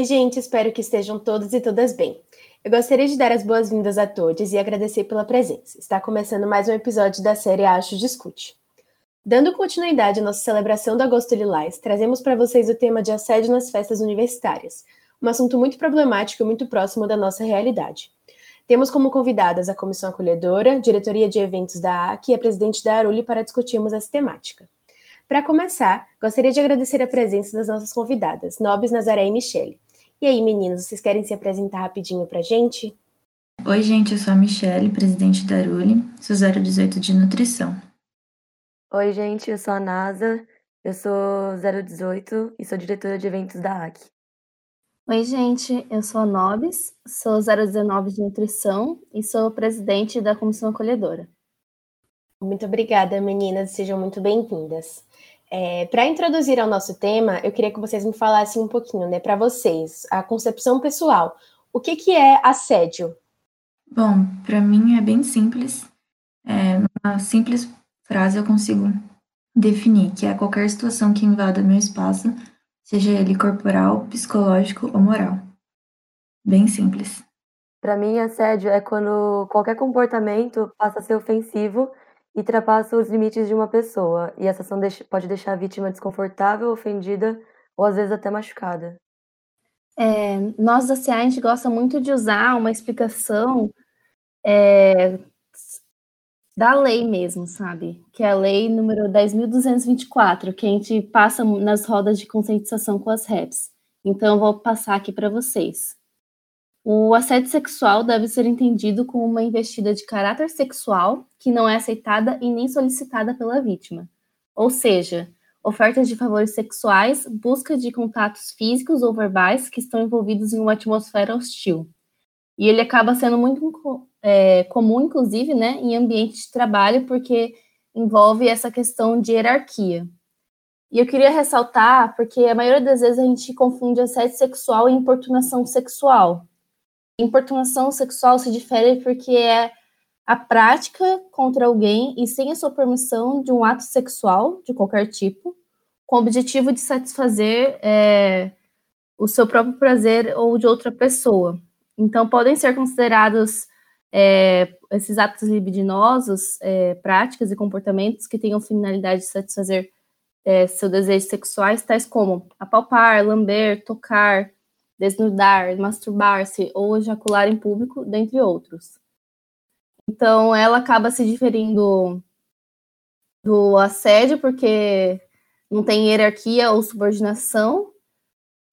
Oi, gente, espero que estejam todos e todas bem. Eu gostaria de dar as boas-vindas a todos e agradecer pela presença. Está começando mais um episódio da série Acho Discute. Dando continuidade à nossa celebração do Agosto Lilás, trazemos para vocês o tema de assédio nas festas universitárias, um assunto muito problemático e muito próximo da nossa realidade. Temos como convidadas a Comissão Acolhedora, Diretoria de Eventos da AC e a presidente da Aruli para discutirmos essa temática. Para começar, gostaria de agradecer a presença das nossas convidadas, Nobres, Nazaré e Michele. E aí, meninos, vocês querem se apresentar rapidinho para a gente? Oi, gente, eu sou a Michele, presidente da Aruli, sou 018 de Nutrição. Oi, gente, eu sou a Nasa, eu sou 018 e sou diretora de eventos da AC. Oi, gente, eu sou a Nobis, sou 019 de Nutrição e sou presidente da Comissão Acolhedora. Muito obrigada, meninas, sejam muito bem-vindas. É, para introduzir ao nosso tema, eu queria que vocês me falassem um pouquinho, né, para vocês, a concepção pessoal. O que, que é assédio? Bom, para mim é bem simples. É, uma simples frase eu consigo definir, que é qualquer situação que invada meu espaço, seja ele corporal, psicológico ou moral. Bem simples. Para mim, assédio é quando qualquer comportamento passa a ser ofensivo e ultrapassa os limites de uma pessoa, e essa ação pode deixar a vítima desconfortável, ofendida ou às vezes até machucada. É, nós da CA, a gente gosta muito de usar uma explicação é, da lei mesmo, sabe? Que é a lei número 10.224, que a gente passa nas rodas de conscientização com as REPs. Então, eu vou passar aqui para vocês. O assédio sexual deve ser entendido como uma investida de caráter sexual que não é aceitada e nem solicitada pela vítima. Ou seja, ofertas de favores sexuais, busca de contatos físicos ou verbais que estão envolvidos em uma atmosfera hostil. E ele acaba sendo muito é, comum, inclusive, né, em ambiente de trabalho, porque envolve essa questão de hierarquia. E eu queria ressaltar, porque a maioria das vezes a gente confunde assédio sexual e importunação sexual. Importunação sexual se difere porque é a prática contra alguém e sem a sua permissão de um ato sexual de qualquer tipo, com o objetivo de satisfazer é, o seu próprio prazer ou de outra pessoa. Então, podem ser considerados é, esses atos libidinosos, é, práticas e comportamentos que tenham finalidade de satisfazer é, seus desejos sexuais, tais como apalpar, lamber, tocar, desnudar, masturbar-se ou ejacular em público, dentre outros. Então, ela acaba se diferindo do assédio, porque não tem hierarquia ou subordinação,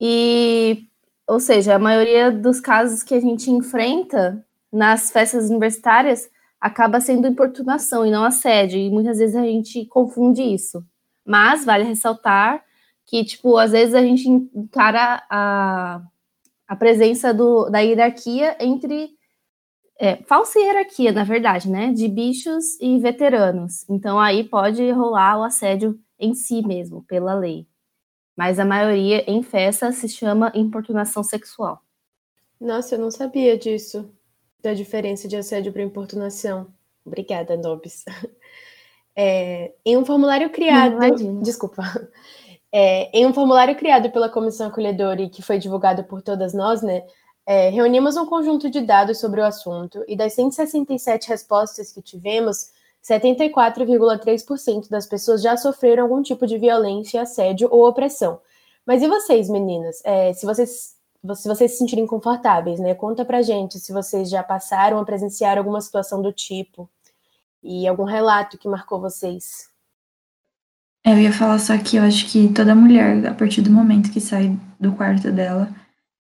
e, ou seja, a maioria dos casos que a gente enfrenta nas festas universitárias acaba sendo importunação e não assédio, e muitas vezes a gente confunde isso. Mas vale ressaltar que, tipo, às vezes a gente encara a a presença do, da hierarquia entre é, falsa hierarquia, na verdade, né, de bichos e veteranos. Então aí pode rolar o assédio em si mesmo, pela lei. Mas a maioria em festa se chama importunação sexual. Nossa, eu não sabia disso, da diferença de assédio para importunação. Obrigada, Nobis. É, em um formulário criado. Não, desculpa. É, em um formulário criado pela Comissão Acolhedora e que foi divulgado por todas nós, né, é, reunimos um conjunto de dados sobre o assunto e das 167 respostas que tivemos, 74,3% das pessoas já sofreram algum tipo de violência, assédio ou opressão. Mas e vocês, meninas? É, se vocês se vocês se sentirem confortáveis, né? Conta pra gente se vocês já passaram a presenciar alguma situação do tipo e algum relato que marcou vocês. É, eu ia falar só que eu acho que toda mulher, a partir do momento que sai do quarto dela,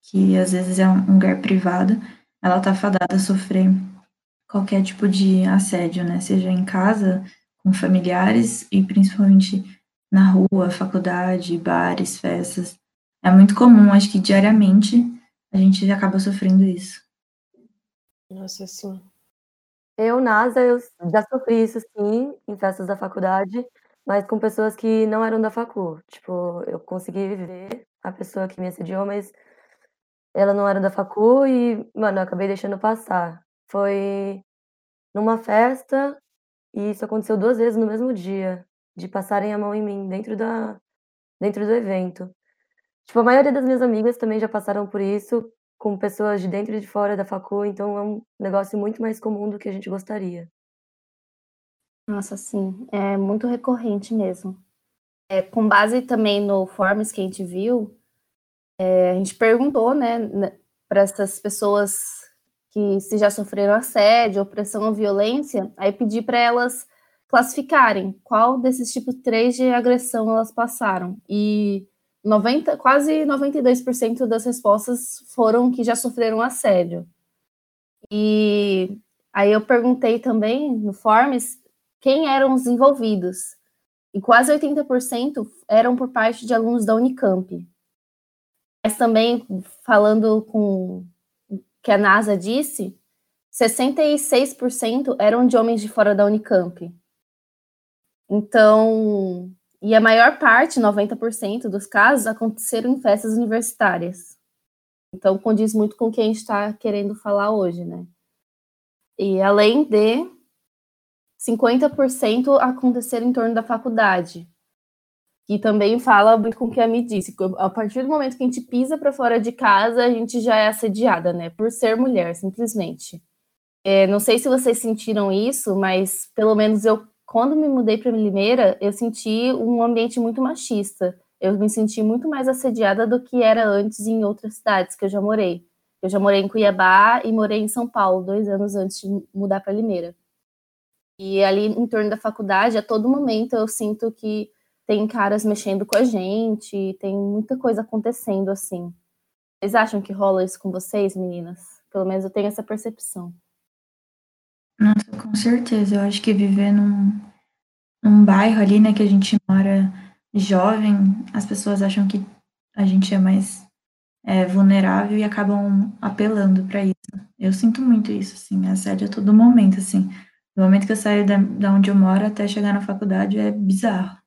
que às vezes é um lugar privado, ela tá fadada a sofrer qualquer tipo de assédio, né? Seja em casa, com familiares e principalmente na rua, faculdade, bares, festas. É muito comum, acho que diariamente a gente acaba sofrendo isso. Nossa, sim. Eu, NASA, eu já sofri isso sim, em festas da faculdade. Mas com pessoas que não eram da facul. Tipo, eu consegui viver a pessoa que me assediou, mas ela não era da facul e, mano, eu acabei deixando passar. Foi numa festa e isso aconteceu duas vezes no mesmo dia, de passarem a mão em mim dentro da dentro do evento. Tipo, a maioria das minhas amigas também já passaram por isso, com pessoas de dentro e de fora da facu, então é um negócio muito mais comum do que a gente gostaria. Nossa, sim, é muito recorrente mesmo. É, com base também no Forms que a gente viu, é, a gente perguntou, né, para essas pessoas que se já sofreram assédio, opressão ou violência, aí pedi para elas classificarem qual desses tipos 3 de agressão elas passaram. E 90, quase 92% das respostas foram que já sofreram assédio. E aí eu perguntei também no Forms quem eram os envolvidos. E quase 80% eram por parte de alunos da Unicamp. Mas também, falando com o que a NASA disse, 66% eram de homens de fora da Unicamp. Então, e a maior parte, 90% dos casos, aconteceram em festas universitárias. Então, condiz muito com o que a gente está querendo falar hoje, né? E além de 50% acontecer em torno da faculdade, que também fala com o que a Mi disse. A partir do momento que a gente pisa para fora de casa, a gente já é assediada, né? Por ser mulher, simplesmente. É, não sei se vocês sentiram isso, mas pelo menos eu quando me mudei para Limeira, eu senti um ambiente muito machista. Eu me senti muito mais assediada do que era antes em outras cidades que eu já morei. Eu já morei em Cuiabá e morei em São Paulo dois anos antes de mudar para Limeira. E ali em torno da faculdade, a todo momento eu sinto que tem caras mexendo com a gente, tem muita coisa acontecendo assim. Vocês acham que rola isso com vocês, meninas? Pelo menos eu tenho essa percepção. Nossa, com certeza. Eu acho que viver num, num bairro ali, né, que a gente mora jovem, as pessoas acham que a gente é mais é, vulnerável e acabam apelando para isso. Eu sinto muito isso, assim, assédio a todo momento, assim. Do momento que eu saio da, da onde eu moro até chegar na faculdade é bizarro.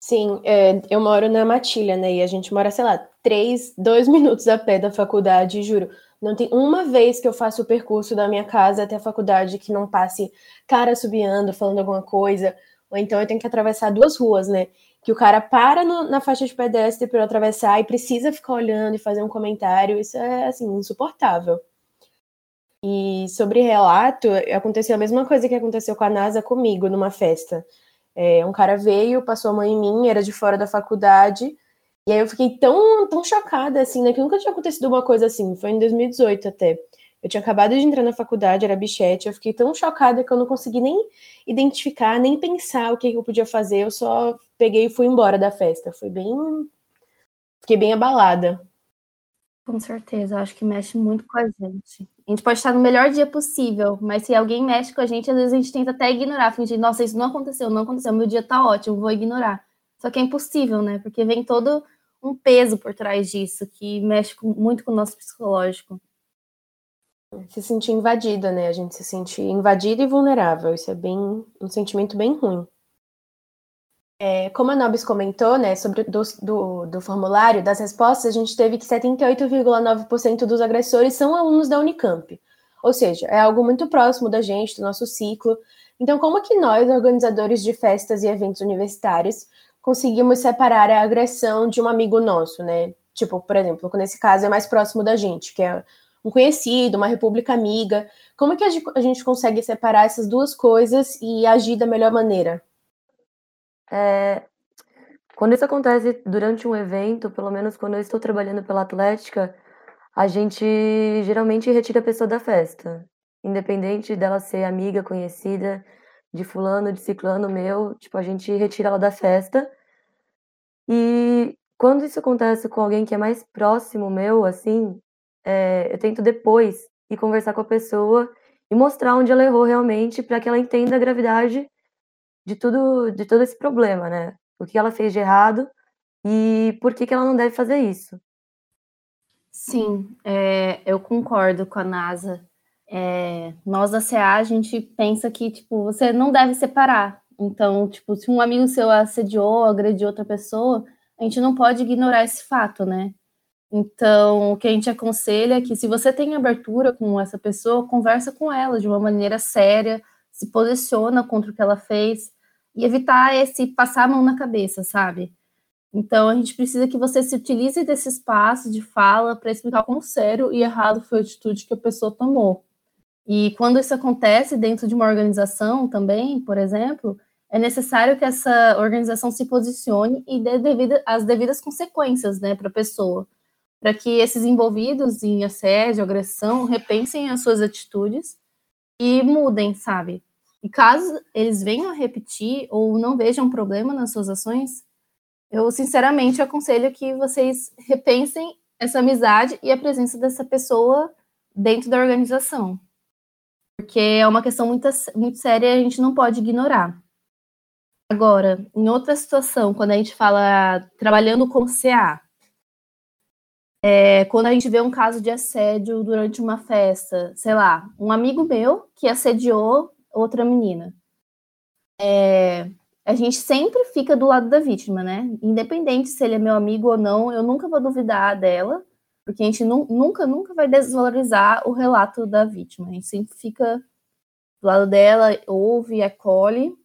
Sim, é, eu moro na Matilha, né? E a gente mora, sei lá, três, dois minutos a pé da faculdade, juro. Não tem uma vez que eu faço o percurso da minha casa até a faculdade que não passe cara subiando, falando alguma coisa. Ou então eu tenho que atravessar duas ruas, né? Que o cara para no, na faixa de pedestre para eu atravessar e precisa ficar olhando e fazer um comentário. Isso é, assim, insuportável. E sobre relato, aconteceu a mesma coisa que aconteceu com a NASA comigo numa festa. É, um cara veio, passou a mão em mim, era de fora da faculdade, e aí eu fiquei tão, tão chocada, assim, né? Que nunca tinha acontecido uma coisa assim. Foi em 2018 até. Eu tinha acabado de entrar na faculdade, era bichete. Eu fiquei tão chocada que eu não consegui nem identificar, nem pensar o que eu podia fazer. Eu só peguei e fui embora da festa. Foi bem. Fiquei bem abalada. Com certeza, acho que mexe muito com a gente. A gente pode estar no melhor dia possível, mas se alguém mexe com a gente, às vezes a gente tenta até ignorar, fingir, nossa, isso não aconteceu, não aconteceu, meu dia tá ótimo, vou ignorar. Só que é impossível, né? Porque vem todo um peso por trás disso, que mexe com, muito com o nosso psicológico. Se sentir invadida, né? A gente se sentir invadida e vulnerável. Isso é bem um sentimento bem ruim. É, como a Nobis comentou, né, sobre do, do, do, formulário, das respostas, a gente teve que 78,9% dos agressores são alunos da Unicamp. Ou seja, é algo muito próximo da gente, do nosso ciclo. Então, como que nós, organizadores de festas e eventos universitários, conseguimos separar a agressão de um amigo nosso, né? Tipo, por exemplo, nesse caso é mais próximo da gente, que é um conhecido, uma república amiga. Como que a gente consegue separar essas duas coisas e agir da melhor maneira? É, quando isso acontece durante um evento, pelo menos quando eu estou trabalhando pela Atlética, a gente geralmente retira a pessoa da festa. Independente dela ser amiga, conhecida, de fulano, de ciclano meu, tipo, a gente retira ela da festa. E quando isso acontece com alguém que é mais próximo meu, assim, é, eu tento depois ir conversar com a pessoa e mostrar onde ela errou realmente para que ela entenda a gravidade de tudo, de todo esse problema, né? O que ela fez de errado e por que, que ela não deve fazer isso. Sim, é, eu concordo com a NASA. É, nós da CA, a gente pensa que, tipo, você não deve separar. Então, tipo, se um amigo seu assediou, agrediu outra pessoa, a gente não pode ignorar esse fato, né? Então, o que a gente aconselha é que se você tem abertura com essa pessoa, conversa com ela de uma maneira séria, se posiciona contra o que ela fez. e evitar esse passar a mão na cabeça, sabe? Então a gente precisa que você se utilize desse espaço de fala para explicar quão sério e errado foi a atitude que a pessoa tomou. E quando isso acontece dentro de uma organização também, por exemplo, é necessário que essa organização se posicione e dê devida, as devidas consequências né, para a pessoa, para que esses envolvidos em assédio, agressão, repensem as suas atitudes e mudem, sabe? E caso eles venham a repetir ou não vejam problema nas suas ações, eu sinceramente aconselho que vocês repensem essa amizade e a presença dessa pessoa dentro da organização. Porque é uma questão muito, muito séria e a gente não pode ignorar. Agora, em outra situação, quando a gente fala trabalhando com CA, é, quando a gente vê um caso de assédio durante uma festa, sei lá, um amigo meu que assediou outra menina. É, a gente sempre fica do lado da vítima, né? Independente se ele é meu amigo ou não, eu nunca vou duvidar dela, porque a gente nu nunca, nunca vai desvalorizar o relato da vítima. A gente sempre fica do lado dela, ouve, acolhe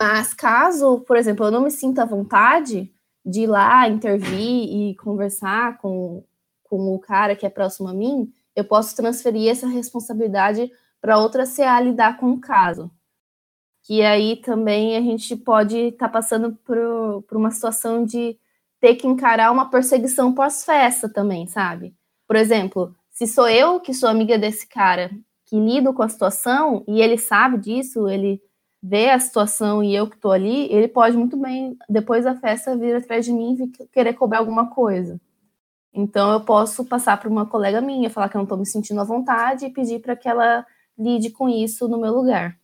mas caso, por exemplo, eu não me sinta à vontade de ir lá intervir e conversar com, com o cara que é próximo a mim, eu posso transferir essa responsabilidade para outra CA lidar com o caso. Que aí também a gente pode estar tá passando por, por uma situação de ter que encarar uma perseguição pós-festa também, sabe? Por exemplo, se sou eu que sou amiga desse cara que lido com a situação e ele sabe disso, ele vê a situação e eu que estou ali, ele pode muito bem, depois da festa, vir atrás de mim e querer cobrar alguma coisa. Então, eu posso passar para uma colega minha, falar que eu não estou me sentindo à vontade e pedir para que ela lide com isso no meu lugar.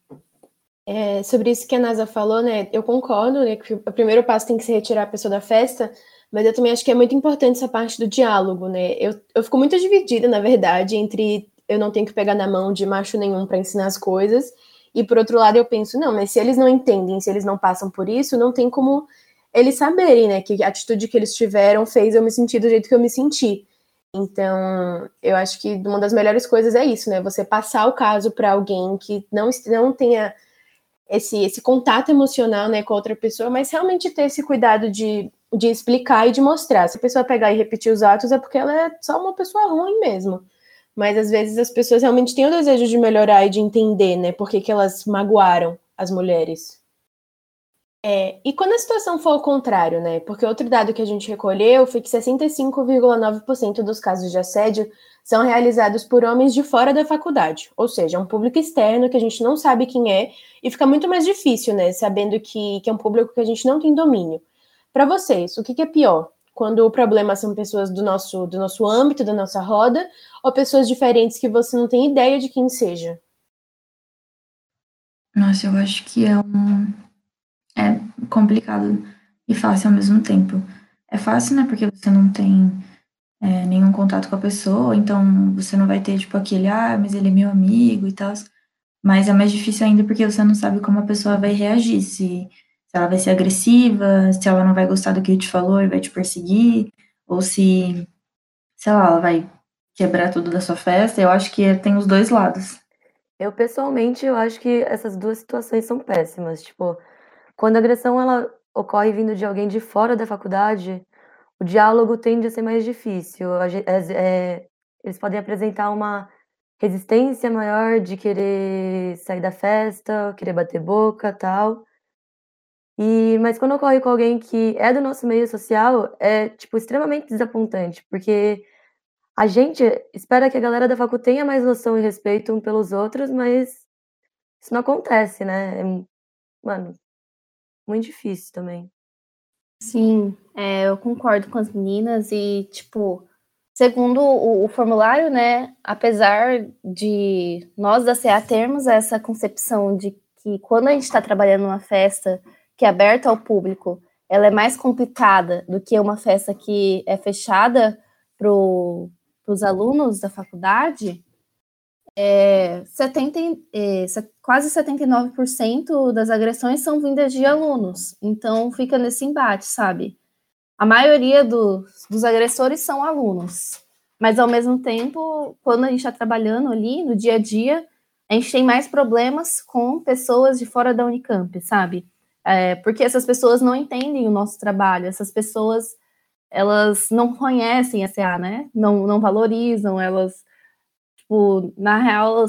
É, sobre isso que a Nasa falou, né? Eu concordo, né? Que o primeiro passo tem que ser retirar a pessoa da festa, mas eu também acho que é muito importante essa parte do diálogo, né? Eu, eu fico muito dividida, na verdade, entre eu não tenho que pegar na mão de macho nenhum para ensinar as coisas e por outro lado, eu penso, não, mas se eles não entendem, se eles não passam por isso, não tem como eles saberem, né, que a atitude que eles tiveram fez eu me sentir do jeito que eu me senti. Então, eu acho que uma das melhores coisas é isso, né? Você passar o caso para alguém que não, não tenha esse, esse contato emocional né, com outra pessoa, mas realmente ter esse cuidado de, de explicar e de mostrar. Se a pessoa pegar e repetir os atos, é porque ela é só uma pessoa ruim mesmo mas às vezes as pessoas realmente têm o desejo de melhorar e de entender, né, por que, que elas magoaram as mulheres. É, e quando a situação for ao contrário, né, porque outro dado que a gente recolheu foi que 65,9% dos casos de assédio são realizados por homens de fora da faculdade, ou seja, um público externo que a gente não sabe quem é, e fica muito mais difícil, né, sabendo que, que é um público que a gente não tem domínio. Para vocês, o que, que é pior? quando o problema são pessoas do nosso, do nosso âmbito, da nossa roda, ou pessoas diferentes que você não tem ideia de quem seja? Nossa, eu acho que é um. É complicado e fácil ao mesmo tempo. É fácil, né? Porque você não tem é, nenhum contato com a pessoa, então você não vai ter, tipo, aquele, ah, mas ele é meu amigo e tal. Mas é mais difícil ainda porque você não sabe como a pessoa vai reagir. Se se ela vai ser agressiva, se ela não vai gostar do que ele te falou e vai te perseguir, ou se, sei lá, ela vai quebrar tudo da sua festa. Eu acho que tem os dois lados. Eu, pessoalmente, eu acho que essas duas situações são péssimas. Tipo, quando a agressão ela ocorre vindo de alguém de fora da faculdade, o diálogo tende a ser mais difícil. É, eles podem apresentar uma resistência maior de querer sair da festa, querer bater boca tal. E, mas quando ocorre com alguém que é do nosso meio social, é, tipo, extremamente desapontante, porque a gente espera que a galera da facu tenha mais noção e respeito um pelos outros, mas isso não acontece, né? Mano, muito difícil também. Sim, é, eu concordo com as meninas e, tipo, segundo o, o, formulário, né, apesar de nós da CA termos essa concepção de que quando a gente está trabalhando numa festa que é aberta ao público, ela é mais complicada do que uma festa que é fechada para os alunos da faculdade, é, 70, é, quase 79% das agressões são vindas de alunos. Então, fica nesse embate, sabe? A maioria dos, dos agressores são alunos. Mas, ao mesmo tempo, quando a gente está trabalhando ali no dia a dia, a gente tem mais problemas com pessoas de fora da Unicamp, sabe? É, porque essas pessoas não entendem o nosso trabalho, essas pessoas elas não conhecem a CA, né? Não, não valorizam, elas, tipo, na real, eu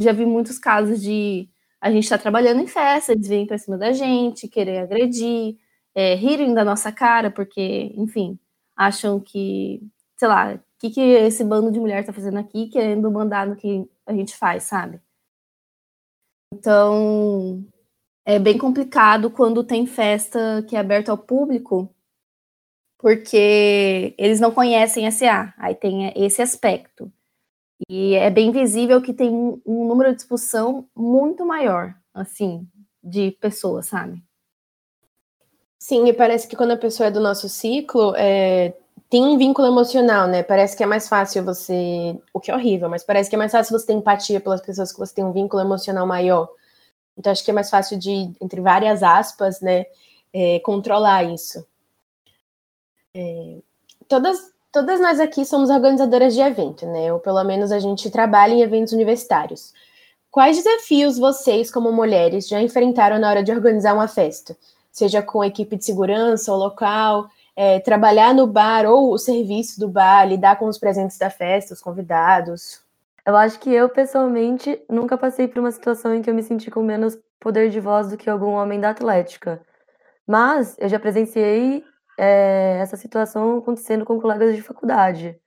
já vi muitos casos de a gente tá trabalhando em festa, eles vêm para cima da gente, querer agredir, é, rirem da nossa cara, porque, enfim, acham que, sei lá, o que, que esse bando de mulher está fazendo aqui, querendo mandar no que a gente faz, sabe? Então, é bem complicado quando tem festa que é aberta ao público, porque eles não conhecem a CA, aí tem esse aspecto. E é bem visível que tem um, um número de expulsão muito maior, assim, de pessoas, sabe? Sim, e parece que quando a pessoa é do nosso ciclo, é, tem um vínculo emocional, né? Parece que é mais fácil você. O que é horrível, mas parece que é mais fácil você ter empatia pelas pessoas que você tem um vínculo emocional maior. Então, acho que é mais fácil de, entre várias aspas, né, é, controlar isso. É, todas, todas nós aqui somos organizadoras de evento, né? Ou pelo menos a gente trabalha em eventos universitários. Quais desafios vocês, como mulheres, já enfrentaram na hora de organizar uma festa? Seja com equipe de segurança ou local, é, trabalhar no bar ou o serviço do bar, lidar com os presentes da festa, os convidados? Eu acho que eu, pessoalmente, nunca passei por uma situação em que eu me senti com menos poder de voz do que algum homem da Atlética. Mas eu já presenciei é, essa situação acontecendo com colegas de faculdade.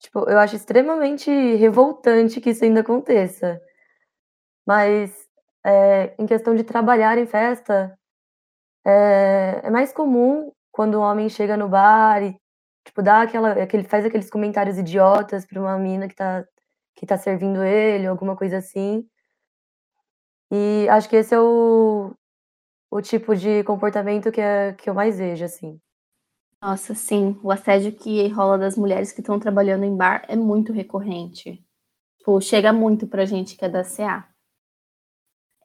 Tipo, eu acho extremamente revoltante que isso ainda aconteça. Mas é, em questão de trabalhar em festa, é, é, mais comum quando um homem chega no bar e tipo dá aquela, aquele, faz aqueles comentários idiotas para uma mina que tá que tá servindo ele, alguma coisa assim. E acho que esse é o, o tipo de comportamento que, é, que eu mais vejo, assim. Nossa, sim. O assédio que rola das mulheres que estão trabalhando em bar é muito recorrente. Tipo, chega muito pra gente que é da CA.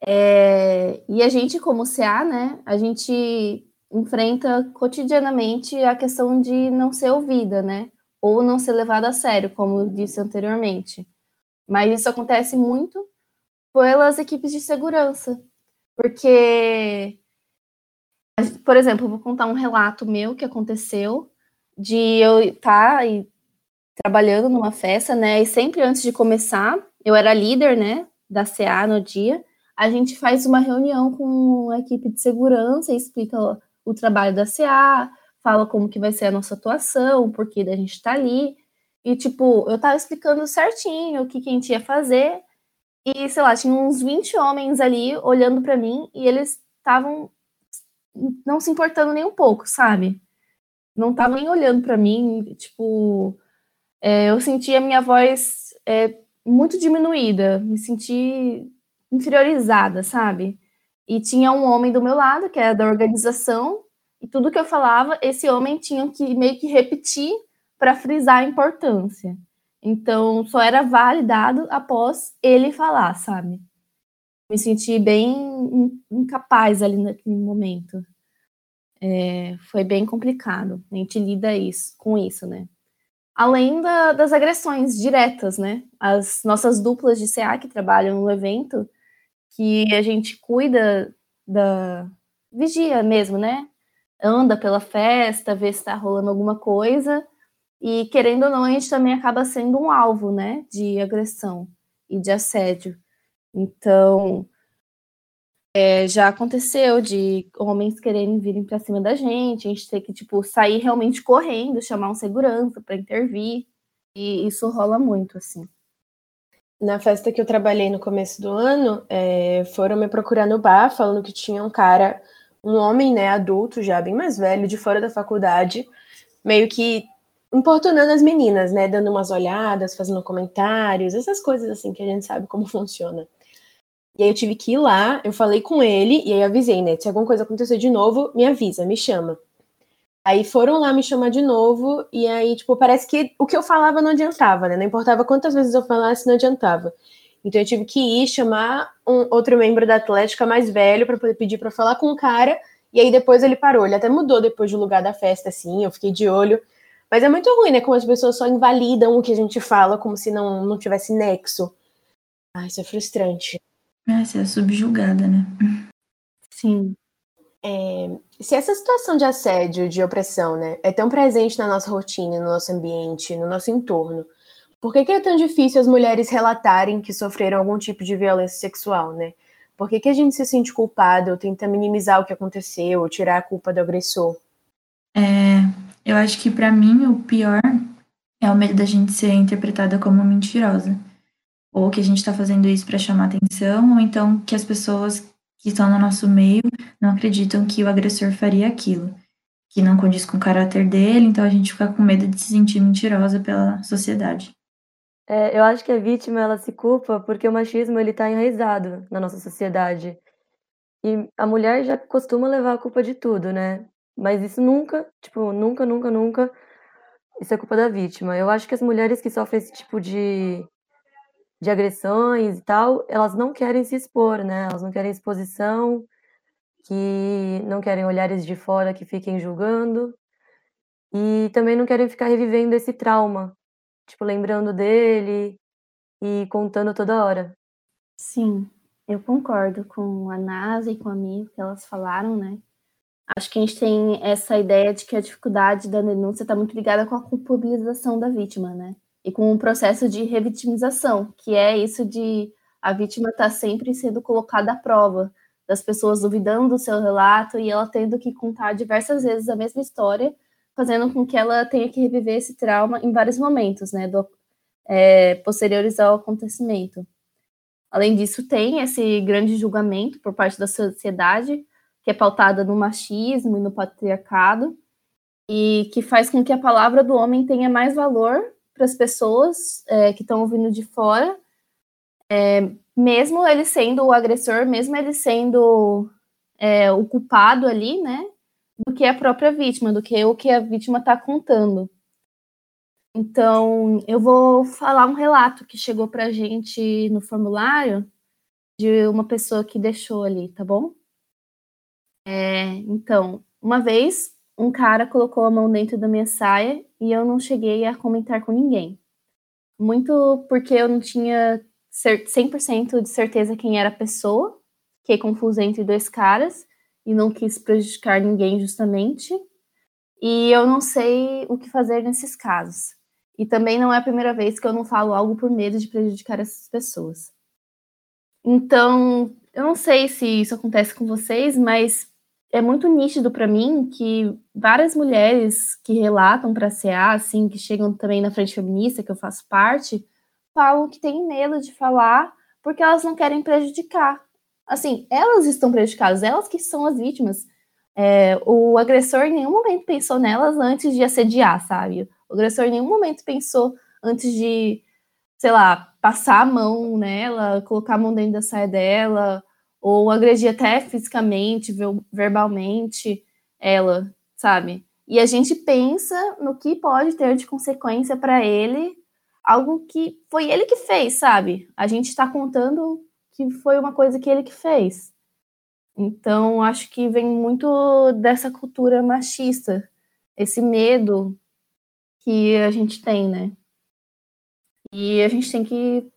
É... E a gente, como CA, né, a gente enfrenta cotidianamente a questão de não ser ouvida, né? Ou não ser levada a sério, como eu disse anteriormente. Mas isso acontece muito pelas equipes de segurança. Porque por exemplo, vou contar um relato meu que aconteceu de eu estar tá trabalhando numa festa, né? E sempre antes de começar, eu era líder, né, da CA no dia. A gente faz uma reunião com a equipe de segurança explica o, o trabalho da CA, fala como que vai ser a nossa atuação, o porquê da gente estar tá ali. E, tipo, eu tava explicando certinho o que, que a gente ia fazer. E, sei lá, tinha uns 20 homens ali olhando para mim e eles estavam não se importando nem um pouco, sabe? Não tava nem olhando para mim, tipo, é, eu senti a minha voz é, muito diminuída, me senti inferiorizada, sabe? E tinha um homem do meu lado, que era da organização, e tudo que eu falava, esse homem tinha que meio que repetir para frisar a importância. Então, só era validado após ele falar, sabe? Me senti bem incapaz ali naquele momento. É, foi bem complicado. A gente lida isso, com isso, né? Além da, das agressões diretas, né? As nossas duplas de CA que trabalham no evento, que a gente cuida da vigia mesmo, né? Anda pela festa, vê se está rolando alguma coisa. E querendo ou não, a gente também acaba sendo um alvo, né? De agressão e de assédio. Então, é, já aconteceu de homens quererem virem para cima da gente, a gente ter que tipo sair realmente correndo, chamar um segurança para intervir, e isso rola muito assim. Na festa que eu trabalhei no começo do ano, é, foram me procurar no bar falando que tinha um cara, um homem, né, adulto já bem mais velho, de fora da faculdade, meio que importunando as meninas, né, dando umas olhadas, fazendo comentários, essas coisas assim que a gente sabe como funciona. E aí eu tive que ir lá, eu falei com ele, e aí avisei, né? Se alguma coisa acontecer de novo, me avisa, me chama. Aí foram lá me chamar de novo, e aí, tipo, parece que o que eu falava não adiantava, né? Não importava quantas vezes eu falasse, não adiantava. Então eu tive que ir chamar um outro membro da Atlética mais velho para poder pedir para falar com o cara, e aí depois ele parou. Ele até mudou depois do lugar da festa, assim, eu fiquei de olho. Mas é muito ruim, né? Como as pessoas só invalidam o que a gente fala, como se não, não tivesse nexo. Ah, isso é frustrante. É, você é subjugada, né? Sim. É, se essa situação de assédio, de opressão, né, é tão presente na nossa rotina, no nosso ambiente, no nosso entorno, por que, que é tão difícil as mulheres relatarem que sofreram algum tipo de violência sexual, né? Por que, que a gente se sente culpado ou tenta minimizar o que aconteceu ou tirar a culpa do agressor? É, eu acho que para mim o pior é o medo da gente ser interpretada como mentirosa. Ou que a gente está fazendo isso para chamar atenção, ou então que as pessoas que estão no nosso meio não acreditam que o agressor faria aquilo, que não condiz com o caráter dele, então a gente fica com medo de se sentir mentirosa pela sociedade. É, eu acho que a vítima ela se culpa porque o machismo ele está enraizado na nossa sociedade e a mulher já costuma levar a culpa de tudo, né? Mas isso nunca, tipo, nunca, nunca, nunca, isso é culpa da vítima. Eu acho que as mulheres que sofrem esse tipo de de agressões e tal, elas não querem se expor, né? Elas não querem exposição, que não querem olhares de fora que fiquem julgando e também não querem ficar revivendo esse trauma, tipo lembrando dele e contando toda hora. Sim, eu concordo com a Nasa e com a mim que elas falaram, né? Acho que a gente tem essa ideia de que a dificuldade da denúncia está muito ligada com a culpabilização da vítima, né? E com um processo de revitimização, que é isso de a vítima estar tá sempre sendo colocada à prova, das pessoas duvidando do seu relato e ela tendo que contar diversas vezes a mesma história, fazendo com que ela tenha que reviver esse trauma em vários momentos, né, do, é, posteriores ao acontecimento. Além disso, tem esse grande julgamento por parte da sociedade, que é pautada no machismo e no patriarcado, e que faz com que a palavra do homem tenha mais valor para as pessoas é, que estão ouvindo de fora, é, mesmo ele sendo o agressor, mesmo ele sendo é, o culpado ali, né, do que a própria vítima, do que o que a vítima está contando. Então, eu vou falar um relato que chegou para a gente no formulário de uma pessoa que deixou ali, tá bom? É, então, uma vez um cara colocou a mão dentro da minha saia e eu não cheguei a comentar com ninguém. Muito porque eu não tinha 100% de certeza quem era a pessoa, fiquei confusa entre dois caras e não quis prejudicar ninguém justamente. E eu não sei o que fazer nesses casos. E também não é a primeira vez que eu não falo algo por medo de prejudicar essas pessoas. Então, eu não sei se isso acontece com vocês, mas é muito nítido para mim que várias mulheres que relatam para a CA, assim, que chegam também na frente feminista, que eu faço parte, falam que têm medo de falar porque elas não querem prejudicar. Assim, elas estão prejudicadas, elas que são as vítimas. É, o agressor em nenhum momento pensou nelas antes de assediar, sabe? O agressor em nenhum momento pensou antes de, sei lá, passar a mão nela, colocar a mão dentro da saia dela, ou agredir até fisicamente, verbalmente ela, sabe? E a gente pensa no que pode ter de consequência para ele, algo que foi ele que fez, sabe? A gente está contando que foi uma coisa que ele que fez. Então, acho que vem muito dessa cultura machista, esse medo que a gente tem, né? E a gente tem que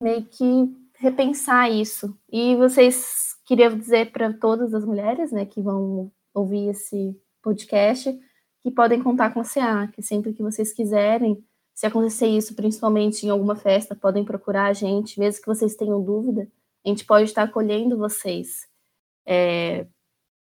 meio que repensar isso. E vocês queriam dizer para todas as mulheres, né, que vão ouvir esse podcast, que podem contar com a CA, que sempre que vocês quiserem, se acontecer isso, principalmente em alguma festa, podem procurar a gente, mesmo que vocês tenham dúvida, a gente pode estar acolhendo vocês. É,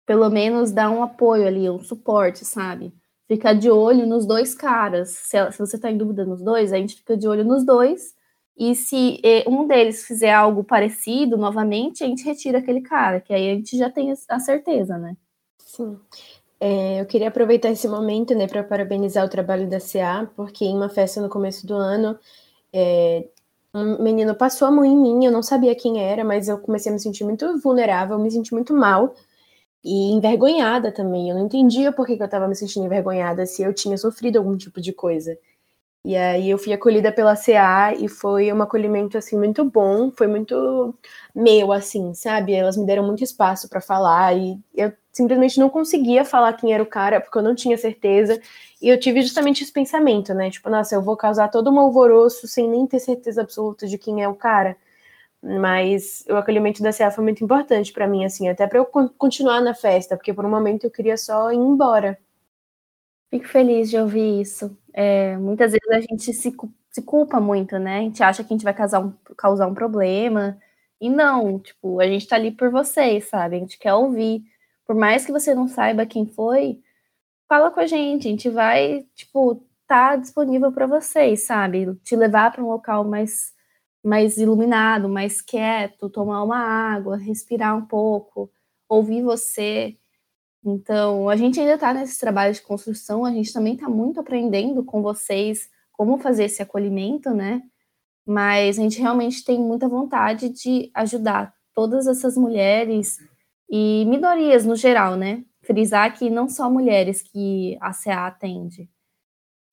pelo menos dar um apoio ali, um suporte, sabe? Ficar de olho nos dois caras. Se, se você está em dúvida nos dois, a gente fica de olho nos dois e se um deles fizer algo parecido novamente, a gente retira aquele cara, que aí a gente já tem a certeza, né? Sim. É, eu queria aproveitar esse momento, né, para parabenizar o trabalho da CA, porque em uma festa no começo do ano, é, um menino passou a mão em mim, eu não sabia quem era, mas eu comecei a me sentir muito vulnerável, me senti muito mal e envergonhada também. Eu não entendia por que, que eu estava me sentindo envergonhada, se eu tinha sofrido algum tipo de coisa. E aí eu fui acolhida pela CA e foi um acolhimento assim muito bom, foi muito meu assim, sabe? Elas me deram muito espaço para falar e eu simplesmente não conseguia falar quem era o cara, porque eu não tinha certeza. E eu tive justamente esse pensamento, né? Tipo, nossa, eu vou causar todo um alvoroço sem nem ter certeza absoluta de quem é o cara. Mas o acolhimento da CA foi muito importante para mim, assim, até para eu continuar na festa, porque por um momento eu queria só ir embora. Fico feliz de ouvir isso. É, muitas vezes a gente se, se culpa muito, né? A gente acha que a gente vai causar um, causar um problema. E não, tipo, a gente tá ali por vocês, sabe? A gente quer ouvir. Por mais que você não saiba quem foi, fala com a gente. A gente vai, tipo, tá disponível para vocês, sabe? Te levar para um local mais mais iluminado, mais quieto, tomar uma água, respirar um pouco, ouvir você. Então, a gente ainda está nesse trabalho de construção, a gente também está muito aprendendo com vocês como fazer esse acolhimento, né? Mas a gente realmente tem muita vontade de ajudar todas essas mulheres e minorias no geral, né? Frisar que não só mulheres que a CA atende.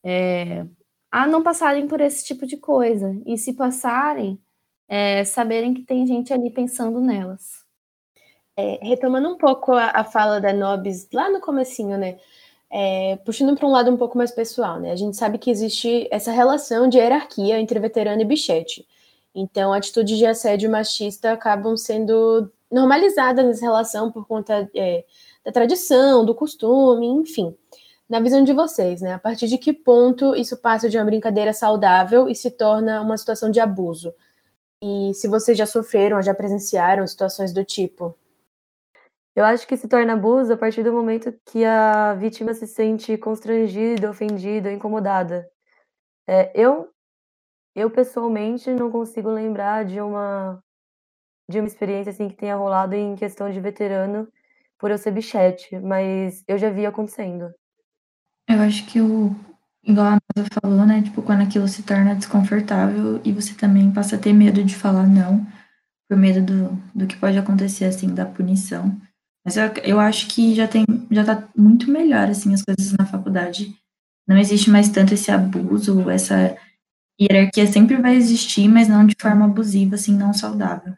É, a não passarem por esse tipo de coisa. E se passarem, é, saberem que tem gente ali pensando nelas. É, retomando um pouco a, a, fala da Nobis lá no comecinho, né? É, puxando para um lado um pouco mais pessoal, né? A gente sabe que existe essa relação de hierarquia entre veterano e bichete. Então, atitudes de assédio machista acabam sendo normalizadas nessa relação por conta é, da tradição, do costume, enfim na visão de vocês, né? A partir de que ponto isso passa de uma brincadeira saudável e se torna uma situação de abuso? E se vocês já sofreram, já presenciaram situações do tipo? Eu acho que se torna abuso a partir do momento que a vítima se sente constrangida, ofendida, incomodada. É, eu, eu pessoalmente não consigo lembrar de uma de uma experiência assim que tenha rolado em questão de veterano por eu ser bichete, mas eu já vi acontecendo. Eu acho que o, igual a Nasa falou, né? Tipo, quando aquilo se torna desconfortável e você também passa a ter medo de falar não, por medo do, do que pode acontecer, assim, da punição. Mas eu, eu acho que já tem, já tá muito melhor, assim, as coisas na faculdade. Não existe mais tanto esse abuso, essa hierarquia sempre vai existir, mas não de forma abusiva, assim, não saudável.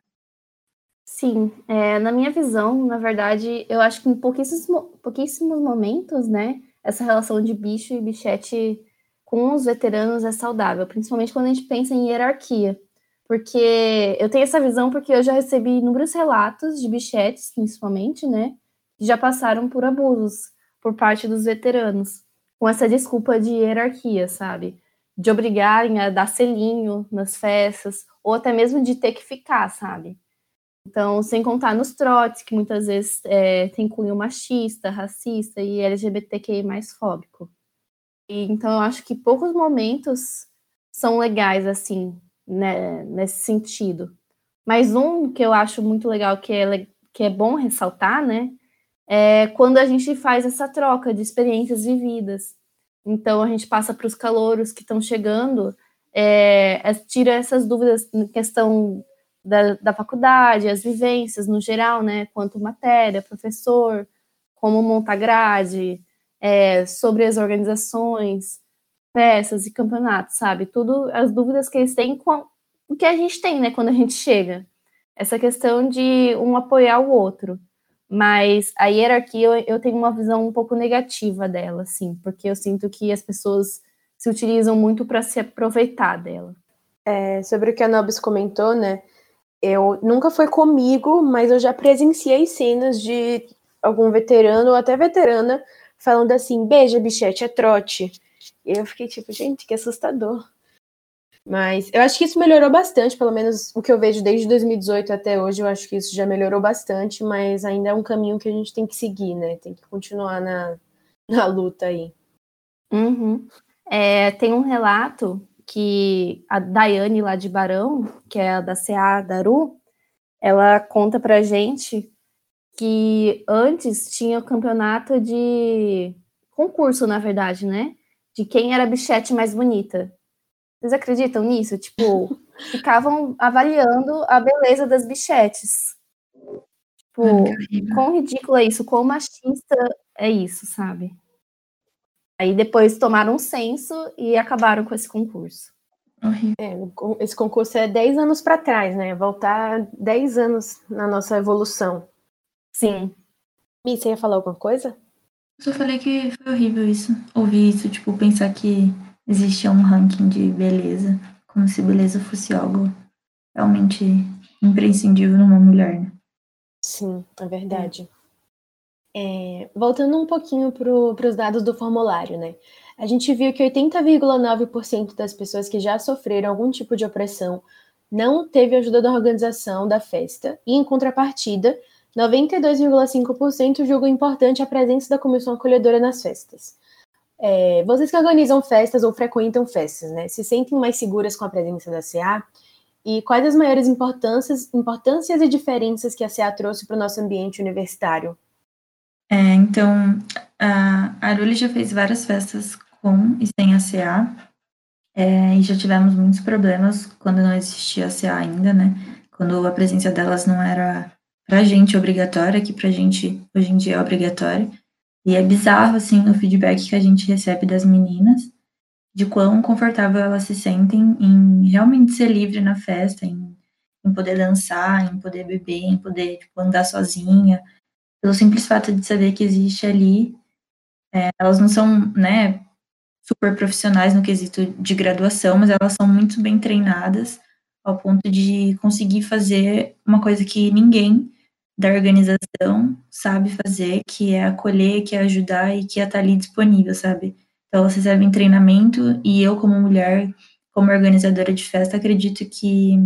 Sim, é, na minha visão, na verdade, eu acho que em pouquíssimos, pouquíssimos momentos, né, essa relação de bicho e bichete com os veteranos é saudável, principalmente quando a gente pensa em hierarquia. Porque eu tenho essa visão porque eu já recebi inúmeros relatos de bichetes, principalmente, né, que já passaram por abusos por parte dos veteranos, com essa desculpa de hierarquia, sabe? De obrigarem a dar selinho nas festas, ou até mesmo de ter que ficar, sabe? Então, sem contar nos trotes, que muitas vezes é, tem cunho machista, racista e LGBTQI mais fóbico. E, então, eu acho que poucos momentos são legais, assim, né, nesse sentido. Mas um que eu acho muito legal, que é, que é bom ressaltar, né, é quando a gente faz essa troca de experiências vividas. Então, a gente passa para os calouros que estão chegando, é, é, tira essas dúvidas em questão da, da faculdade, as vivências no geral, né, quanto matéria, professor, como montar grade, é, sobre as organizações, peças e campeonatos, sabe? Tudo, as dúvidas que eles têm com o que a gente tem, né, quando a gente chega. Essa questão de um apoiar o outro. Mas a hierarquia, eu, eu tenho uma visão um pouco negativa dela, assim, porque eu sinto que as pessoas se utilizam muito para se aproveitar dela. É, sobre o que a Nobis comentou, né? eu nunca foi comigo, mas eu já presenciei cenas de algum veterano ou até veterana falando assim: beija, bichete, é trote. Eu fiquei tipo, gente, que assustador. Mas eu acho que isso melhorou bastante, pelo menos o que eu vejo desde 2018 até hoje, eu acho que isso já melhorou bastante, mas ainda é um caminho que a gente tem que seguir, né? Tem que continuar na, na luta aí. Uhum. É, tem um relato que a Daiane lá de Barão, que é a da CA Daru, ela conta pra gente que antes tinha o campeonato de concurso, na verdade, né? De quem era a bichete mais bonita. Vocês acreditam nisso? Tipo, ficavam avaliando a beleza das bichetes. Tipo, quão ridículo é isso, quão machista é isso, sabe? Aí depois tomaram um censo e acabaram com esse concurso. É, esse concurso é 10 anos para trás, né? Voltar 10 anos na nossa evolução. Sim. Mi, você ia falar alguma coisa? Eu só falei que foi horrível isso. Ouvir isso, tipo, pensar que existia um ranking de beleza, como se beleza fosse algo realmente imprescindível numa mulher, né? Sim, é verdade. É, voltando um pouquinho para os dados do formulário, né? A gente viu que 80,9% das pessoas que já sofreram algum tipo de opressão não teve ajuda da organização da festa, e em contrapartida, 92,5% julgam importante a presença da comissão acolhedora nas festas. É, vocês que organizam festas ou frequentam festas, né, se sentem mais seguras com a presença da CA? E quais as maiores importâncias, importâncias e diferenças que a CA trouxe para o nosso ambiente universitário? É, então, a Aruli já fez várias festas com e sem a CA, é, e já tivemos muitos problemas quando não existia a CA ainda, né? Quando a presença delas não era pra gente obrigatória, que pra gente hoje em dia é obrigatória. E é bizarro, assim, o feedback que a gente recebe das meninas, de quão confortável elas se sentem em realmente ser livre na festa, em, em poder dançar, em poder beber, em poder tipo, andar sozinha, pelo simples fato de saber que existe ali. É, elas não são, né, super profissionais no quesito de graduação, mas elas são muito bem treinadas ao ponto de conseguir fazer uma coisa que ninguém da organização sabe fazer, que é acolher, que é ajudar e que é estar ali disponível, sabe? Então elas recebem treinamento e eu como mulher, como organizadora de festa, acredito que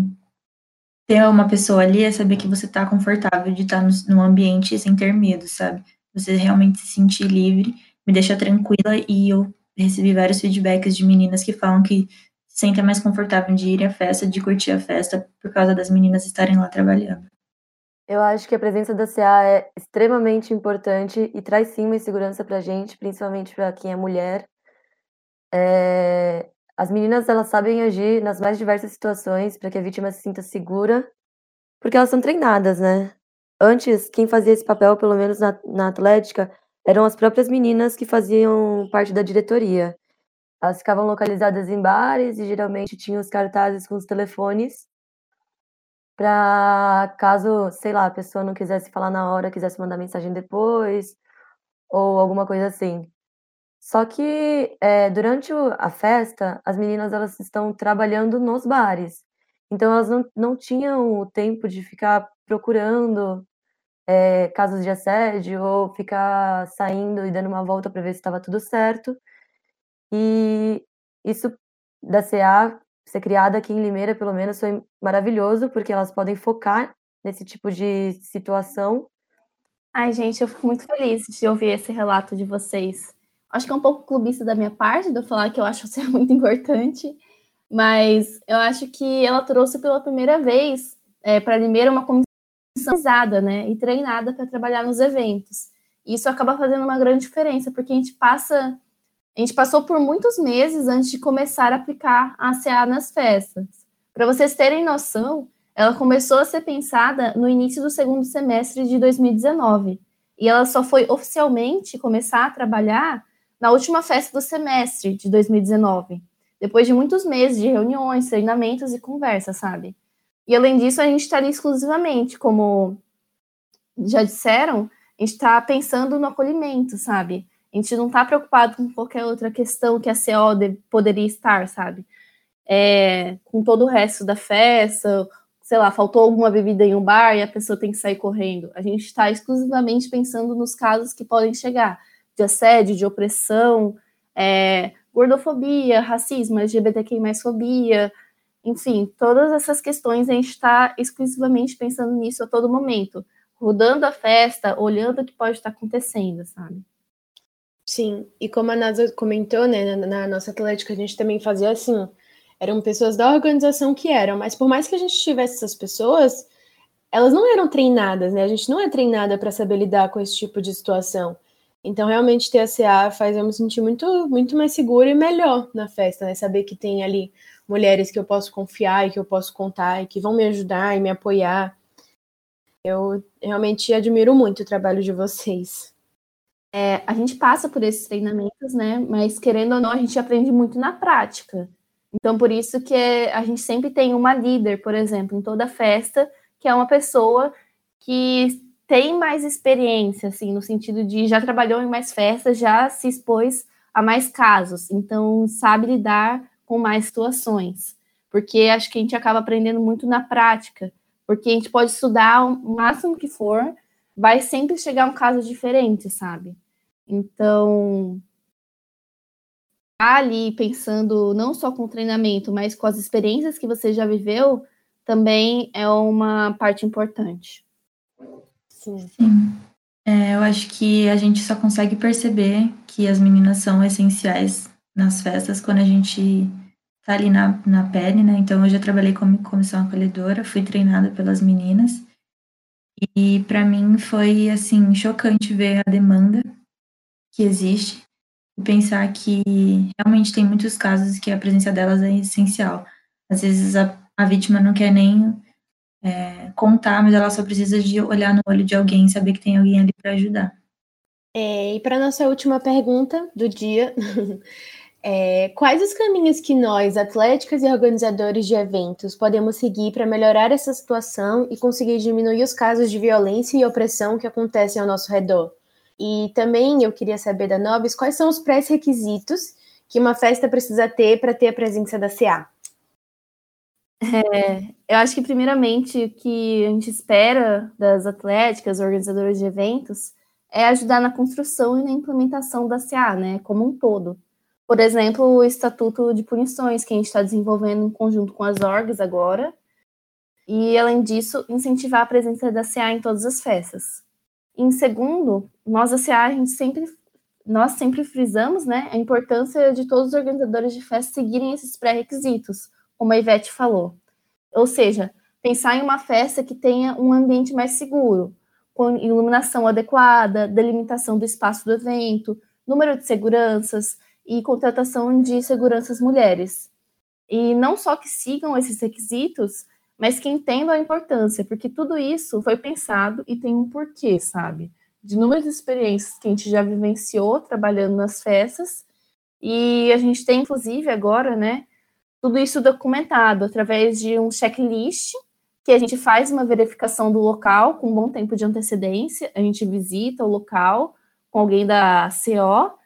ter uma pessoa ali é saber que você está confortável de estar no, no ambiente sem ter medo, sabe? Você realmente se sentir livre, me deixa tranquila e eu recebi vários feedbacks de meninas que falam que se sentem mais confortável de ir à festa, de curtir a festa, por causa das meninas estarem lá trabalhando. Eu acho que a presença da CA é extremamente importante e traz sim uma segurança para a gente, principalmente para quem é mulher. É... As meninas elas sabem agir nas mais diversas situações para que a vítima se sinta segura, porque elas são treinadas, né? Antes, quem fazia esse papel, pelo menos na, na Atlética, eram as próprias meninas que faziam parte da diretoria. Elas ficavam localizadas em bares e geralmente tinham os cartazes com os telefones para caso, sei lá, a pessoa não quisesse falar na hora, quisesse mandar mensagem depois ou alguma coisa assim. Só que é, durante a festa, as meninas elas estão trabalhando nos bares. Então elas não, não tinham o tempo de ficar procurando é, casos de assédio ou ficar saindo e dando uma volta para ver se estava tudo certo. E isso da CA ser criada aqui em Limeira, pelo menos, foi maravilhoso, porque elas podem focar nesse tipo de situação. Ai, gente, eu fico muito feliz de ouvir esse relato de vocês. Acho que é um pouco clubista da minha parte, de eu falar que eu acho ser muito importante, mas eu acho que ela trouxe pela primeira vez é, para Limeira uma comissão né, e treinada para trabalhar nos eventos. Isso acaba fazendo uma grande diferença, porque a gente passa, a gente passou por muitos meses antes de começar a aplicar a ACA nas festas. Para vocês terem noção, ela começou a ser pensada no início do segundo semestre de 2019, e ela só foi oficialmente começar a trabalhar na última festa do semestre de 2019, depois de muitos meses de reuniões, treinamentos e conversas, sabe? E além disso, a gente está ali exclusivamente, como já disseram, a gente está pensando no acolhimento, sabe? A gente não está preocupado com qualquer outra questão que a CO poderia estar, sabe? É, com todo o resto da festa, sei lá, faltou alguma bebida em um bar e a pessoa tem que sair correndo. A gente está exclusivamente pensando nos casos que podem chegar de assédio, de opressão, é, gordofobia, racismo, LGBTQI mais fobia, enfim, todas essas questões a gente está exclusivamente pensando nisso a todo momento, rodando a festa, olhando o que pode estar acontecendo, sabe? Sim, e como a Nasa comentou, né, na, nossa atlética a gente também fazia assim, eram pessoas da organização que eram, mas por mais que a gente tivesse essas pessoas, elas não eram treinadas, né? A gente não é treinada para saber lidar com esse tipo de situação. Então, realmente, ter a CA faz eu me sentir muito, muito mais segura e melhor na festa, né? Saber que tem ali mulheres que eu posso confiar e que eu posso contar e que vão me ajudar e me apoiar. Eu realmente admiro muito o trabalho de vocês. É, a gente passa por esses treinamentos, né? Mas querendo ou não, a gente aprende muito na prática. Então, por isso que a gente sempre tem uma líder, por exemplo, em toda festa, que é uma pessoa que tem mais experiência, assim, no sentido de já trabalhou em mais festas, já se expôs a mais casos, então sabe lidar com mais situações, porque acho que a gente acaba aprendendo muito na prática, porque a gente pode estudar o máximo que for, vai sempre chegar um caso diferente, sabe? Então, tá ali pensando não só com o treinamento, mas com as experiências que você já viveu, também é uma parte importante. Sim. Sim. É, eu acho que a gente só consegue perceber que as meninas são essenciais nas festas quando a gente tá ali na, na pele, né? Então, eu já trabalhei como comissão acolhedora, fui treinada pelas meninas. E para mim foi, assim, chocante ver a demanda que existe e pensar que realmente tem muitos casos que a presença delas é essencial. Às vezes a, a vítima não quer nem é, contar, mas ela só precisa de olhar no olho de alguém saber que tem alguém ali para ajudar. É, e para nossa última pergunta do dia, é, quais os caminhos que nós, atléticas e organizadores de eventos, podemos seguir para melhorar essa situação e conseguir diminuir os casos de violência e opressão que acontecem ao nosso redor? E também eu queria saber da Nobis quais são os pré-requisitos que uma festa precisa ter para ter a presença da CA. É, eu acho que, primeiramente, o que a gente espera das atléticas, organizadoras de eventos, é ajudar na construção e na implementação da CA, né, como um todo. Por exemplo, o Estatuto de Punições, que a gente está desenvolvendo em conjunto com as orgs agora, e, além disso, incentivar a presença da CA em todas as festas. Em segundo, nós da CA, a gente sempre, nós sempre frisamos né, a importância de todos os organizadores de festas seguirem esses pré-requisitos, como a Ivete falou. Ou seja, pensar em uma festa que tenha um ambiente mais seguro, com iluminação adequada, delimitação do espaço do evento, número de seguranças e contratação de seguranças mulheres. E não só que sigam esses requisitos, mas que entendam a importância, porque tudo isso foi pensado e tem um porquê, sabe? De inúmeras experiências que a gente já vivenciou trabalhando nas festas, e a gente tem, inclusive, agora, né, tudo isso documentado através de um checklist, que a gente faz uma verificação do local com um bom tempo de antecedência, a gente visita o local com alguém da CO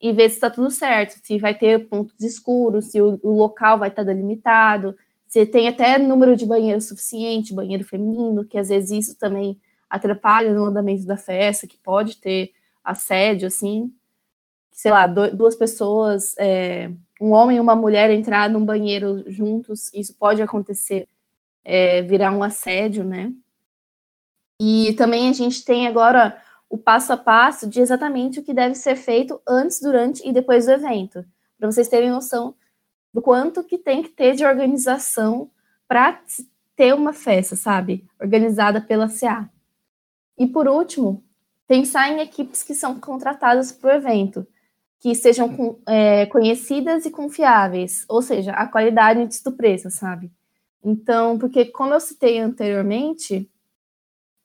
e vê se está tudo certo, se vai ter pontos escuros, se o, o local vai estar tá delimitado, você tem até número de banheiro suficiente, banheiro feminino, que às vezes isso também atrapalha no andamento da festa, que pode ter assédio, assim. Sei lá, duas pessoas, é, um homem e uma mulher entrar num banheiro juntos, isso pode acontecer, é, virar um assédio, né? E também a gente tem agora o passo a passo de exatamente o que deve ser feito antes, durante e depois do evento, para vocês terem noção do quanto que tem que ter de organização para ter uma festa, sabe? Organizada pela CA. E por último, pensar em equipes que são contratadas para o evento, que sejam é, conhecidas e confiáveis, ou seja, a qualidade antes do preço, sabe? Então, porque como eu citei anteriormente,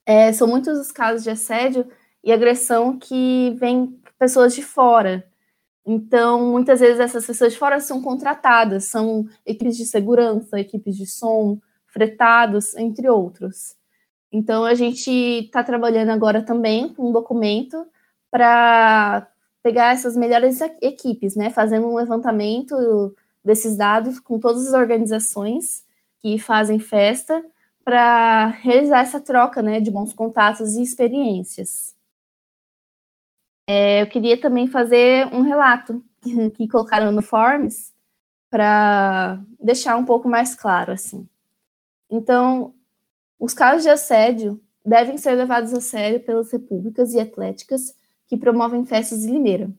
é, são muitos os casos de assédio e agressão que vêm pessoas de fora, então, muitas vezes essas pessoas de fora são contratadas, são equipes de segurança, equipes de som, fretados, entre outros. Então, a gente está trabalhando agora também com um documento para pegar essas melhores equipes, né? Fazendo um levantamento desses dados com todas as organizações que fazem festa para realizar essa troca, né, de bons contatos e experiências. É, eu queria também fazer um relato que colocaram no Forms para deixar um pouco mais claro assim. Então, os casos de assédio devem ser levados a sério pelas repúblicas e atléticas que promovem festas de Limeira.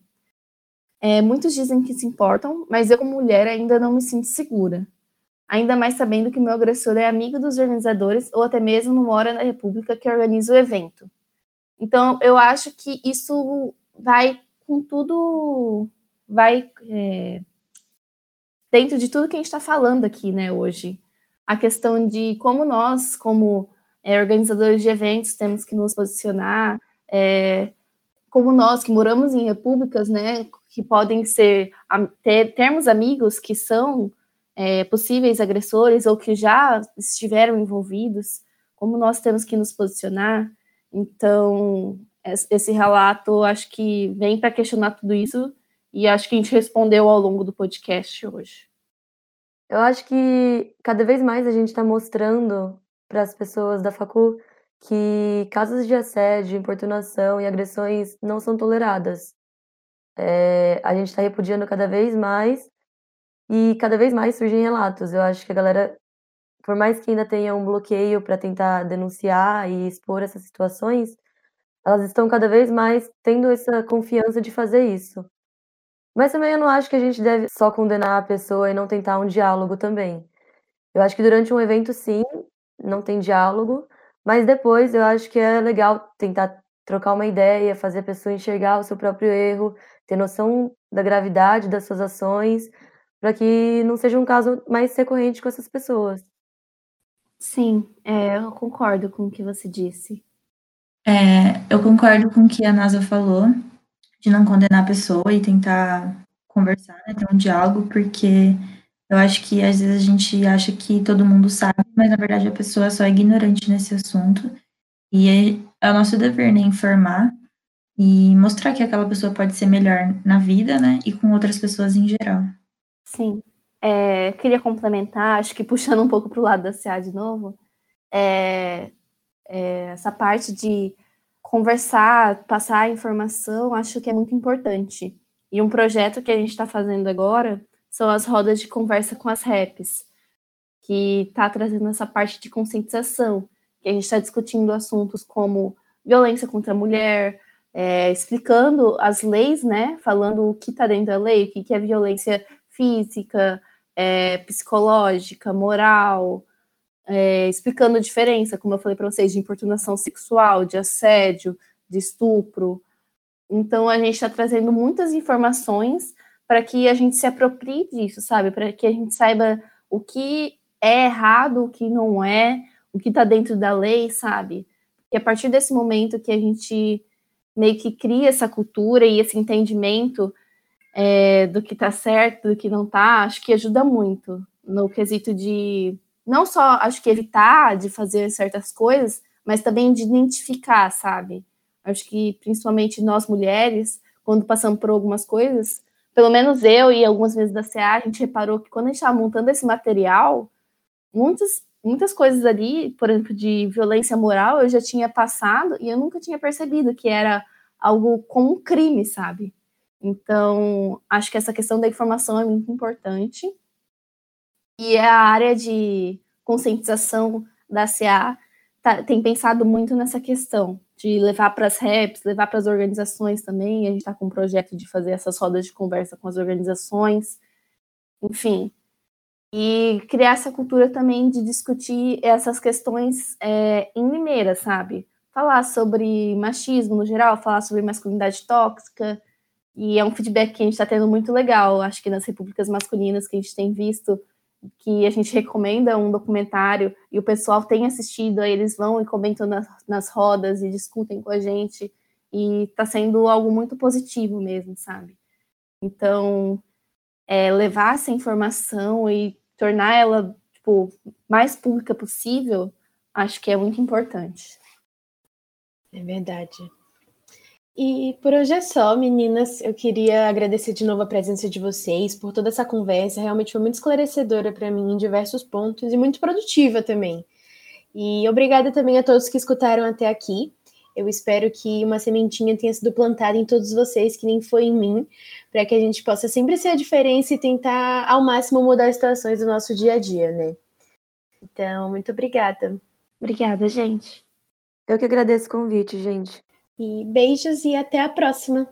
É, muitos dizem que se importam, mas eu, como mulher, ainda não me sinto segura. Ainda mais sabendo que meu agressor é amigo dos organizadores ou até mesmo mora na república que organiza o evento. Então, eu acho que isso vai com tudo, vai é, dentro de tudo que a gente está falando aqui, né, hoje. A questão de como nós, como é, organizadores de eventos, temos que nos posicionar, é, como nós que moramos em repúblicas, né, que podem ser, ter, termos amigos que são é, possíveis agressores ou que já estiveram envolvidos, como nós temos que nos posicionar, Então, esse relato acho que vem para questionar tudo isso e acho que a gente respondeu ao longo do podcast hoje. Eu acho que cada vez mais a gente está mostrando para as pessoas da facul que casos de assédio, importunação e agressões não são toleradas. É, a gente está repudiando cada vez mais e cada vez mais surgem relatos. Eu acho que a galera, por mais que ainda tenha um bloqueio para tentar denunciar e expor essas situações, elas estão cada vez mais tendo essa confiança de fazer isso. Mas também eu não acho que a gente deve só condenar a pessoa e não tentar um diálogo também. Eu acho que durante um evento, sim, não tem diálogo, mas depois eu acho que é legal tentar trocar uma ideia, fazer a pessoa enxergar o seu próprio erro, ter noção da gravidade das suas ações, para que não seja um caso mais recorrente com essas pessoas. Sim, é, eu concordo com o que você disse. É, eu concordo com o que a NASA falou, de não condenar a pessoa e tentar conversar, né, ter um diálogo, porque eu acho que às vezes a gente acha que todo mundo sabe, mas na verdade a pessoa só é ignorante nesse assunto. E é, é o nosso dever, né, informar e mostrar que aquela pessoa pode ser melhor na vida, né, e com outras pessoas em geral. Sim. É, queria complementar, acho que puxando um pouco para o lado da CA de novo, é, é, essa parte de conversar, passar a informação, acho que é muito importante. E um projeto que a gente está fazendo agora são as rodas de conversa com as REPs, que está trazendo essa parte de conscientização, que a gente está discutindo assuntos como violência contra a mulher, é, explicando as leis, né? Falando o que está dentro da lei, o que, que é violência física, é, psicológica, moral, é, explicando a diferença, como eu falei para vocês, de importunação sexual, de assédio, de estupro. Então, a gente está trazendo muitas informações para que a gente se aproprie disso, sabe? Para que a gente saiba o que é errado, o que não é, o que está dentro da lei, sabe? E a partir desse momento que a gente meio que cria essa cultura e esse entendimento é, do que está certo, do que não está, acho que ajuda muito no quesito de não só acho que evitar de fazer certas coisas, mas também de identificar, sabe? Acho que principalmente nós mulheres, quando passamos por algumas coisas, pelo menos eu e algumas vezes da CA, a gente reparou que quando a gente estava montando esse material, muitas, muitas coisas ali, por exemplo, de violência moral, eu já tinha passado e eu nunca tinha percebido que era algo como um crime, sabe? Então, acho que essa questão da informação é muito importante. E é a área de conscientização da CA tá, tem pensado muito nessa questão de levar para as reps, levar para as organizações também. A gente está com um projeto de fazer essas rodas de conversa com as organizações, enfim. E criar essa cultura também de discutir essas questões é, em Limeira, sabe? Falar sobre machismo no geral, falar sobre masculinidade tóxica. E é um feedback que a gente está tendo muito legal, acho que nas repúblicas masculinas que a gente tem visto que a gente recomenda um documentário e o pessoal tem assistido, aí eles vão e comentam nas, nas rodas e discutem com a gente, e está sendo algo muito positivo mesmo, sabe? Então, é, levar essa informação e tornar ela tipo, mais pública possível, acho que é muito importante. É verdade. E por hoje é só, meninas. Eu queria agradecer de novo a presença de vocês por toda essa conversa. Realmente foi muito esclarecedora para mim em diversos pontos e muito produtiva também. E obrigada também a todos que escutaram até aqui. Eu espero que uma sementinha tenha sido plantada em todos vocês, que nem foi em mim, para que a gente possa sempre ser a diferença e tentar ao máximo mudar as situações do nosso dia a dia, né? Então, muito obrigada. Obrigada, gente. Eu que agradeço o convite, gente. E beijos e até a próxima!